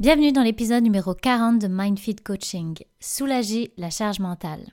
Bienvenue dans l'épisode numéro 40 de MindFit Coaching. Soulager la charge mentale.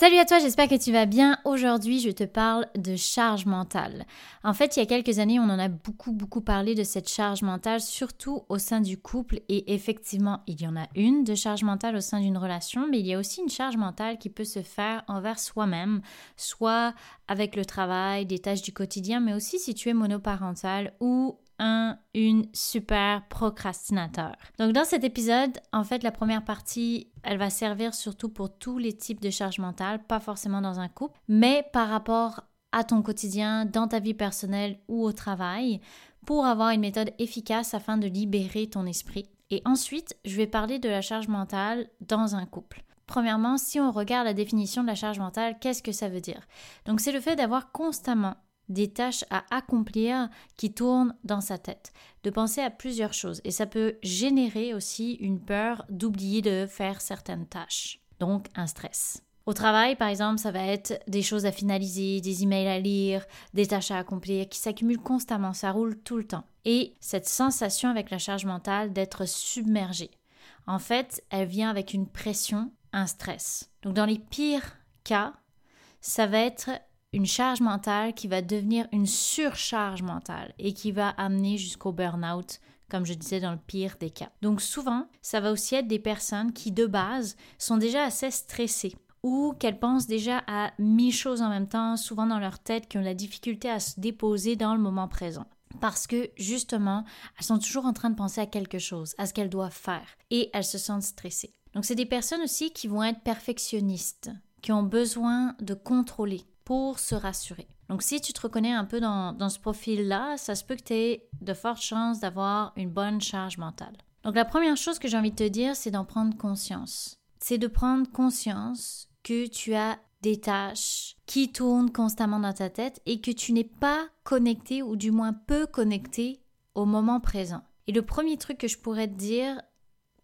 Salut à toi, j'espère que tu vas bien. Aujourd'hui, je te parle de charge mentale. En fait, il y a quelques années, on en a beaucoup, beaucoup parlé de cette charge mentale, surtout au sein du couple. Et effectivement, il y en a une de charge mentale au sein d'une relation, mais il y a aussi une charge mentale qui peut se faire envers soi-même, soit avec le travail, des tâches du quotidien, mais aussi si tu es monoparental ou un, une super procrastinateur. Donc dans cet épisode, en fait, la première partie, elle va servir surtout pour tous les types de charge mentale, pas forcément dans un couple, mais par rapport à ton quotidien, dans ta vie personnelle ou au travail, pour avoir une méthode efficace afin de libérer ton esprit. Et ensuite, je vais parler de la charge mentale dans un couple. Premièrement, si on regarde la définition de la charge mentale, qu'est-ce que ça veut dire? Donc c'est le fait d'avoir constamment des tâches à accomplir qui tournent dans sa tête, de penser à plusieurs choses. Et ça peut générer aussi une peur d'oublier de faire certaines tâches, donc un stress. Au travail, par exemple, ça va être des choses à finaliser, des emails à lire, des tâches à accomplir qui s'accumulent constamment, ça roule tout le temps. Et cette sensation avec la charge mentale d'être submergé, en fait, elle vient avec une pression, un stress. Donc dans les pires cas, ça va être une charge mentale qui va devenir une surcharge mentale et qui va amener jusqu'au burn-out, comme je disais dans le pire des cas. Donc souvent, ça va aussi être des personnes qui de base sont déjà assez stressées ou qu'elles pensent déjà à mille choses en même temps, souvent dans leur tête, qui ont la difficulté à se déposer dans le moment présent. Parce que justement, elles sont toujours en train de penser à quelque chose, à ce qu'elles doivent faire, et elles se sentent stressées. Donc c'est des personnes aussi qui vont être perfectionnistes, qui ont besoin de contrôler, se rassurer. Donc si tu te reconnais un peu dans, ce profil-là, ça se peut que tu aies de fortes chances d'avoir une bonne charge mentale. Donc la première chose que j'ai envie de te dire, c'est d'en prendre conscience. C'est de prendre conscience que tu as des tâches qui tournent constamment dans ta tête et que tu n'es pas connecté ou du moins peu connecté au moment présent. Et le premier truc que je pourrais te dire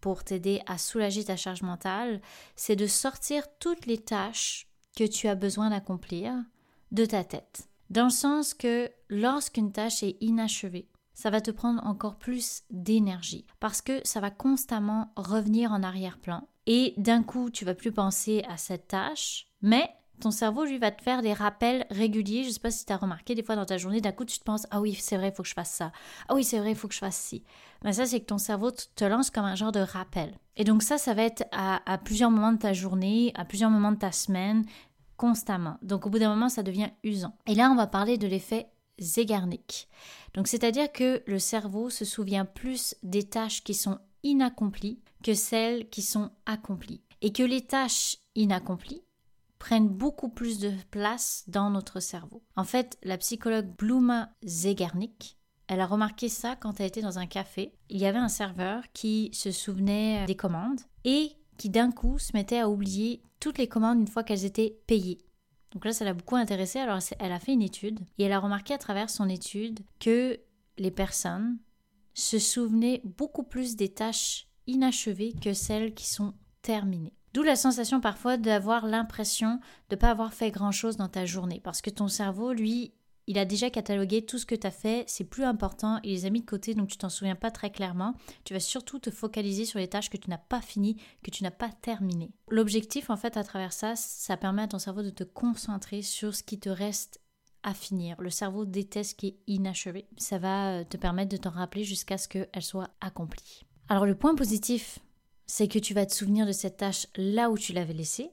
pour t'aider à soulager ta charge mentale, c'est de sortir toutes les tâches que tu as besoin d'accomplir de ta tête. Dans le sens que lorsqu'une tâche est inachevée, ça va te prendre encore plus d'énergie parce que ça va constamment revenir en arrière-plan et d'un coup tu vas plus penser à cette tâche, mais ton cerveau lui va te faire des rappels réguliers. Je sais pas si tu as remarqué des fois dans ta journée, d'un coup tu te penses ah oui c'est vrai il faut que je fasse ça, ah oui c'est vrai il faut que je fasse ci. Mais ça c'est que ton cerveau te lance comme un genre de rappel. Et donc ça ça va être à, plusieurs moments de ta journée, à plusieurs moments de ta semaine, constamment. Donc au bout d'un moment, ça devient usant. Et là, on va parler de l'effet Zeigarnik. Donc c'est-à-dire que le cerveau se souvient plus des tâches qui sont inaccomplies que celles qui sont accomplies. Et que les tâches inaccomplies prennent beaucoup plus de place dans notre cerveau. En fait, la psychologue Bluma Zeigarnik, elle a remarqué ça quand elle était dans un café. Il y avait un serveur qui se souvenait des commandes et qui d'un coup se mettait à oublier toutes les commandes une fois qu'elles étaient payées. Donc là, ça l'a beaucoup intéressée. Alors, elle a fait une étude et elle a remarqué à travers son étude que les personnes se souvenaient beaucoup plus des tâches inachevées que celles qui sont terminées. D'où la sensation parfois d'avoir l'impression de ne pas avoir fait grand-chose dans ta journée, parce que ton cerveau, lui, il a déjà catalogué tout ce que tu as fait, c'est plus important, il les a mis de côté, donc tu t'en souviens pas très clairement. Tu vas surtout te focaliser sur les tâches que tu n'as pas finies, que tu n'as pas terminées. L'objectif, en fait, à travers ça, ça permet à ton cerveau de te concentrer sur ce qui te reste à finir. Le cerveau déteste ce qui est inachevé. Ça va euh, te permettre de t'en rappeler jusqu'à ce qu'elle soit accomplie. Alors le point positif, c'est que tu vas te souvenir de cette tâche là où tu l'avais laissée,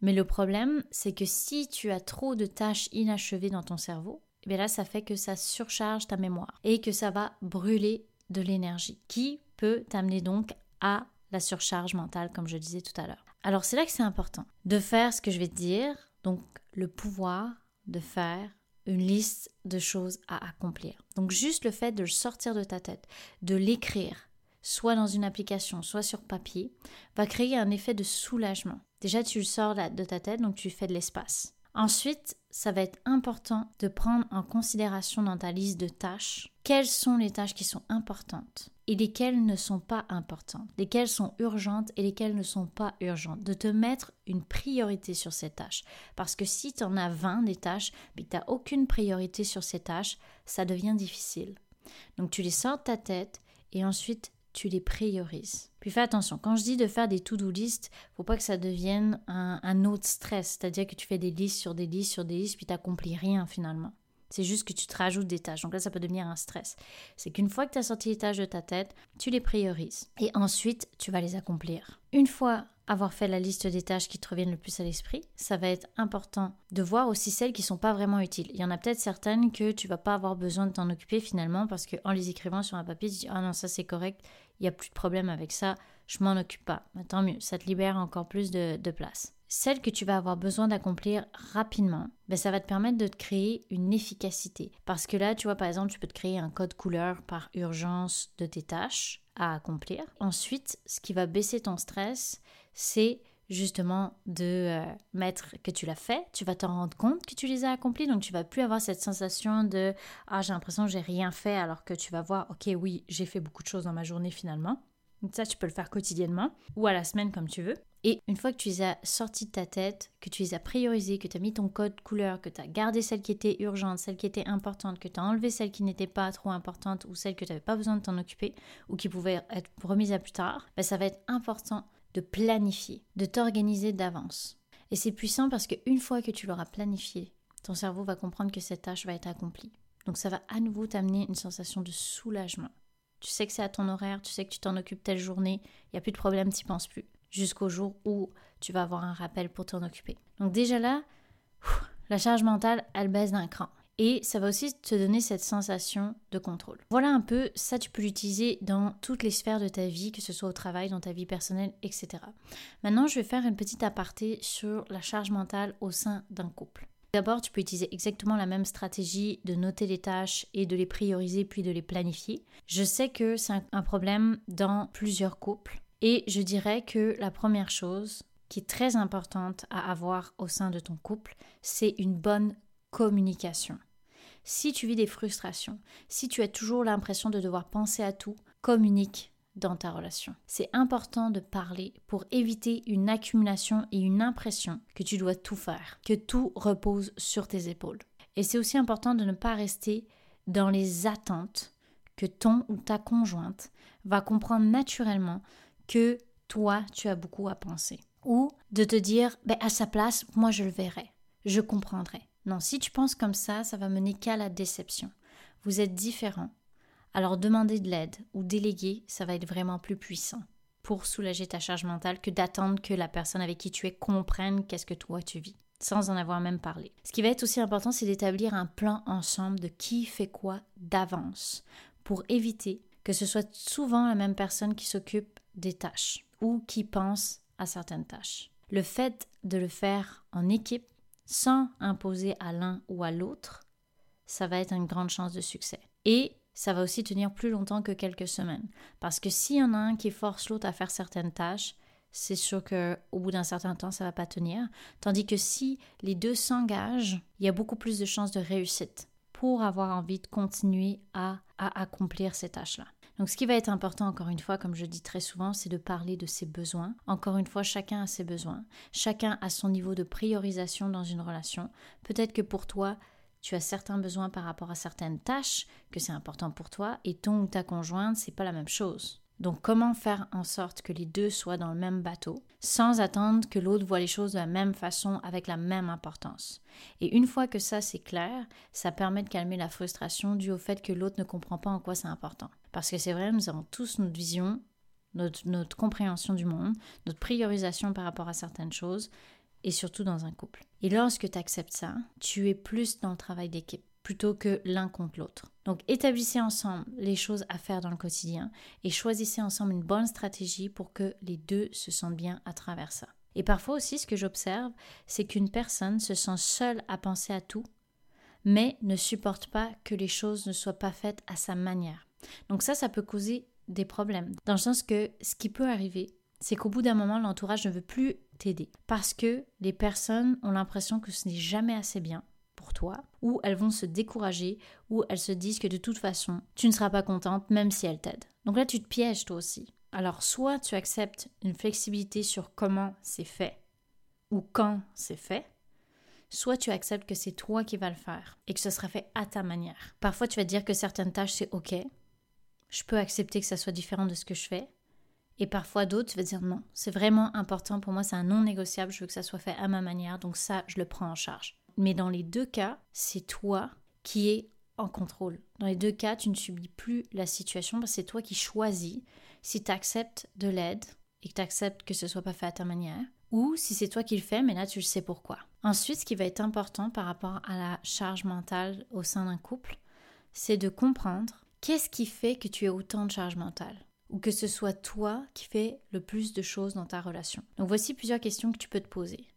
mais le problème, c'est que si tu as trop de tâches inachevées dans ton cerveau, et bien là, ça fait que ça surcharge ta mémoire et que ça va brûler de l'énergie qui peut t'amener donc à la surcharge mentale, comme je disais tout à l'heure. Alors c'est là que c'est important de faire ce que je vais te dire, donc le pouvoir de faire une liste de choses à accomplir. Donc juste le fait de le sortir de ta tête, de l'écrire, soit dans une application, soit sur papier, va créer un effet de soulagement. Déjà, tu le sors de ta tête, donc tu fais de l'espace. Ensuite, ça va être important de prendre en considération dans ta liste de tâches quelles sont les tâches qui sont importantes et lesquelles ne sont pas importantes, lesquelles sont urgentes et lesquelles ne sont pas urgentes. De te mettre une priorité sur ces tâches. Parce que si tu en as 20 des tâches, mais tu n'as aucune priorité sur ces tâches, ça devient difficile. Donc tu les sors de ta tête et ensuite tu les priorises. Puis fais attention, quand je dis de faire des to-do list, faut pas que ça devienne un, autre stress, c'est-à-dire que tu fais des listes sur des listes sur des listes, puis tu n'accomplis rien finalement. C'est juste que tu te rajoutes des tâches. Donc là, ça peut devenir un stress. C'est qu'une fois que tu as sorti les tâches de ta tête, tu les priorises. Et ensuite, tu vas les accomplir. Une fois avoir fait la liste des tâches qui te reviennent le plus à l'esprit, ça va être important de voir aussi celles qui sont pas vraiment utiles. Il y en a peut-être certaines que tu vas pas avoir besoin de t'en occuper finalement parce qu'en les écrivant sur un papier, tu dis ah non ça c'est correct, il n'y a plus de problème avec ça, je m'en occupe pas. Mais tant mieux, ça te libère encore plus de, place. Celles que tu vas avoir besoin d'accomplir rapidement, ben ça va te permettre de te créer une efficacité. Parce que là, tu vois, par exemple, tu peux te créer un code couleur par urgence de tes tâches à accomplir. Ensuite, ce qui va baisser ton stress, c'est justement de euh, mettre que tu l'as fait, tu vas te rendre compte que tu les as accomplis, donc tu vas plus avoir cette sensation de ah j'ai l'impression que j'ai rien fait alors que tu vas voir ok oui j'ai fait beaucoup de choses dans ma journée finalement. Donc ça tu peux le faire quotidiennement ou à la semaine comme tu veux. Et une fois que tu les as sortis de ta tête, que tu les as priorisés, que tu as mis ton code couleur, que tu as gardé celles qui étaient urgentes, celles qui étaient importantes, que tu as enlevé celles qui n'étaient pas trop importantes ou celles que tu n'avais pas besoin de t'en occuper ou qui pouvaient être remises à plus tard, ben ça va être important de planifier, de t'organiser d'avance. Et c'est puissant parce qu'une fois que tu l'auras planifié, ton cerveau va comprendre que cette tâche va être accomplie. Donc ça va à nouveau t'amener une sensation de soulagement. Tu sais que c'est à ton horaire, tu sais que tu t'en occupes telle journée, il n'y a plus de problème, tu penses plus. Jusqu'au jour où tu vas avoir un rappel pour t'en occuper. Donc déjà là, la charge mentale, elle baisse d'un cran et ça va aussi te donner cette sensation de contrôle. Voilà un peu, ça tu peux l'utiliser dans toutes les sphères de ta vie, que ce soit au travail, dans ta vie personnelle, etc. Maintenant, je vais faire une petite aparté sur la charge mentale au sein d'un couple. D'abord, tu peux utiliser exactement la même stratégie de noter les tâches et de les prioriser puis de les planifier. Je sais que c'est un problème dans plusieurs couples et je dirais que la première chose qui est très importante à avoir au sein de ton couple, c'est une bonne communication. Si tu vis des frustrations, si tu as toujours l'impression de devoir penser à tout, communique dans ta relation. C'est important de parler pour éviter une accumulation et une impression que tu dois tout faire, que tout repose sur tes épaules. Et c'est aussi important de ne pas rester dans les attentes que ton ou ta conjointe va comprendre naturellement que toi, tu as beaucoup à penser. Ou de te dire, ben, à sa place, moi je le verrai, je comprendrai. Non, si tu penses comme ça, ça va mener qu'à la déception. Vous êtes différents. Alors demander de l'aide ou déléguer, ça va être vraiment plus puissant pour soulager ta charge mentale que d'attendre que la personne avec qui tu es comprenne qu'est-ce que toi tu vis, sans en avoir même parlé. Ce qui va être aussi important, c'est d'établir un plan ensemble de qui fait quoi d'avance pour éviter que ce soit souvent la même personne qui s'occupe des tâches ou qui pense à certaines tâches. Le fait de le faire en équipe sans imposer à l'un ou à l'autre, ça va être une grande chance de succès. Et ça va aussi tenir plus longtemps que quelques semaines. Parce que s'il y en a un qui force l'autre à faire certaines tâches, c'est sûr qu'au bout d'un certain temps, ça va pas tenir. Tandis que si les deux s'engagent, il y a beaucoup plus de chances de réussite pour avoir envie de continuer à, à accomplir ces tâches-là. Donc ce qui va être important, encore une fois, comme je dis très souvent, c'est de parler de ses besoins. Encore une fois, chacun a ses besoins. Chacun a son niveau de priorisation dans une relation. Peut-être que pour toi, tu as certains besoins par rapport à certaines tâches, que c'est important pour toi, et ton ou ta conjointe, c'est pas la même chose. Donc comment faire en sorte que les deux soient dans le même bateau? Sans attendre que l'autre voit les choses de la même façon avec la même importance. Et une fois que ça c'est clair, ça permet de calmer la frustration due au fait que l'autre ne comprend pas en quoi c'est important. Parce que c'est vrai, nous avons tous notre vision, notre, notre compréhension du monde, notre priorisation par rapport à certaines choses, et surtout dans un couple. Et lorsque tu acceptes ça, tu es plus dans le travail d'équipe plutôt que l'un contre l'autre. Donc établissez ensemble les choses à faire dans le quotidien et choisissez ensemble une bonne stratégie pour que les deux se sentent bien à travers ça. Et parfois aussi, ce que j'observe, c'est qu'une personne se sent seule à penser à tout, mais ne supporte pas que les choses ne soient pas faites à sa manière. Donc ça, ça peut causer des problèmes. Dans le sens que ce qui peut arriver, c'est qu'au bout d'un moment, l'entourage ne veut plus t'aider. Parce que les personnes ont l'impression que ce n'est jamais assez bien ou elles vont se décourager, ou elles se disent que de toute façon, tu ne seras pas contente même si elles t'aident. Donc là, tu te pièges toi aussi. Alors soit tu acceptes une flexibilité sur comment c'est fait, ou quand c'est fait, soit tu acceptes que c'est toi qui vas le faire et que ce sera fait à ta manière. Parfois, tu vas dire que certaines tâches, c'est OK. Je peux accepter que ça soit différent de ce que je fais. Et parfois d'autres, tu vas dire non, c'est vraiment important pour moi, c'est un non négociable, je veux que ça soit fait à ma manière, donc ça, je le prends en charge. Mais dans les deux cas, c'est toi qui es en contrôle. Dans les deux cas, tu ne subis plus la situation c'est toi qui choisis si tu acceptes de l'aide et que tu acceptes que ce soit pas fait à ta manière ou si c'est toi qui le fais, mais là tu le sais pourquoi. Ensuite, ce qui va être important par rapport à la charge mentale au sein d'un couple, c'est de comprendre qu'est-ce qui fait que tu as autant de charge mentale ou que ce soit toi qui fais le plus de choses dans ta relation. Donc voici plusieurs questions que tu peux te poser.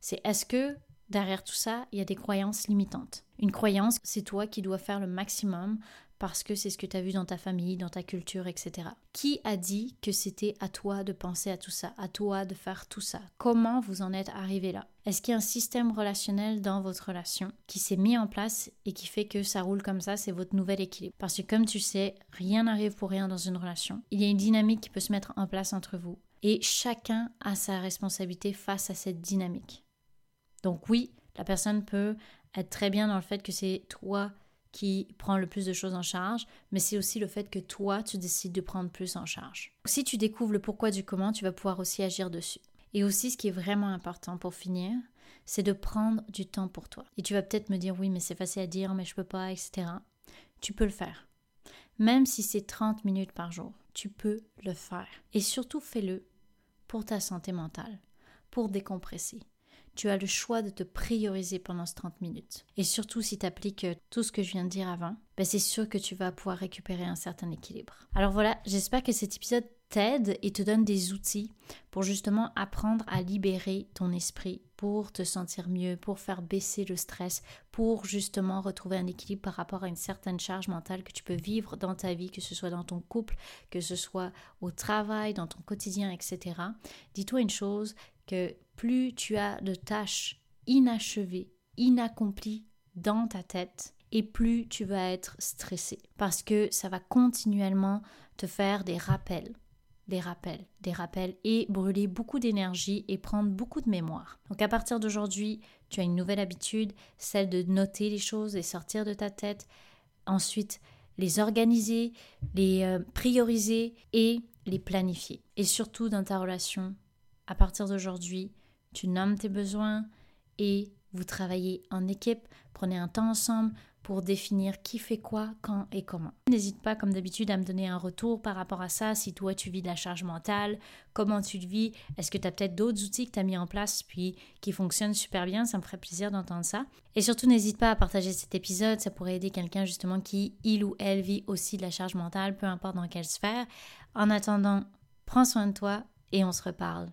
C'est est-ce que derrière tout ça, il y a des croyances limitantes Une croyance, c'est toi qui dois faire le maximum parce que c'est ce que tu as vu dans ta famille, dans ta culture, etc. Qui a dit que c'était à toi de penser à tout ça, à toi de faire tout ça? Comment vous en êtes arrivé là? Est-ce qu'il y a un système relationnel dans votre relation qui s'est mis en place et qui fait que ça roule comme ça, c'est votre nouvel équilibre? Parce que comme tu sais, rien n'arrive pour rien dans une relation. Il y a une dynamique qui peut se mettre en place entre vous et chacun a sa responsabilité face à cette dynamique. Donc oui, la personne peut être très bien dans le fait que c'est toi qui prend le plus de choses en charge, mais c'est aussi le fait que toi, tu décides de prendre plus en charge. Si tu découvres le pourquoi du comment, tu vas pouvoir aussi agir dessus. Et aussi, ce qui est vraiment important pour finir, c'est de prendre du temps pour toi. Et tu vas peut-être me dire, oui, mais c'est facile à dire, mais je peux pas, etc. Tu peux le faire. Même si c'est 30 minutes par jour, tu peux le faire. Et surtout, fais-le pour ta santé mentale, pour décompresser, tu as le choix de te prioriser pendant ces 30 minutes. Et surtout si tu appliques euh, tout ce que je viens de dire avant, ben c'est sûr que tu vas pouvoir récupérer un certain équilibre. Alors voilà, j'espère que cet épisode t'aide et te donne des outils pour justement apprendre à libérer ton esprit, pour te sentir mieux, pour faire baisser le stress, pour justement retrouver un équilibre par rapport à une certaine charge mentale que tu peux vivre dans ta vie, que ce soit dans ton couple, que ce soit au travail, dans ton quotidien, etc. Dis-toi une chose, que plus tu as de tâches inachevées, inaccomplies dans ta tête, et plus tu vas être stressé. Parce que ça va continuellement te faire des rappels, des rappels, des rappels, et brûler beaucoup d'énergie et prendre beaucoup de mémoire. Donc à partir d'aujourd'hui, tu as une nouvelle habitude, celle de noter les choses, les sortir de ta tête, ensuite les organiser, les euh, prioriser et les planifier. Et surtout dans ta relation, à partir d'aujourd'hui, tu nommes tes besoins et vous travaillez en équipe, prenez un temps ensemble pour définir qui fait quoi, quand et comment. N'hésite pas, comme d'habitude, à me donner un retour par rapport à ça, si toi tu vis de la charge mentale, comment tu le vis, est-ce que tu as peut-être d'autres outils que tu as mis en place puis qui fonctionnent super bien, ça me ferait plaisir d'entendre ça. Et surtout, n'hésite pas à partager cet épisode, ça pourrait aider quelqu'un justement qui, il ou elle, vit aussi de la charge mentale, peu importe dans quelle sphère. En attendant, prends soin de toi et on se reparle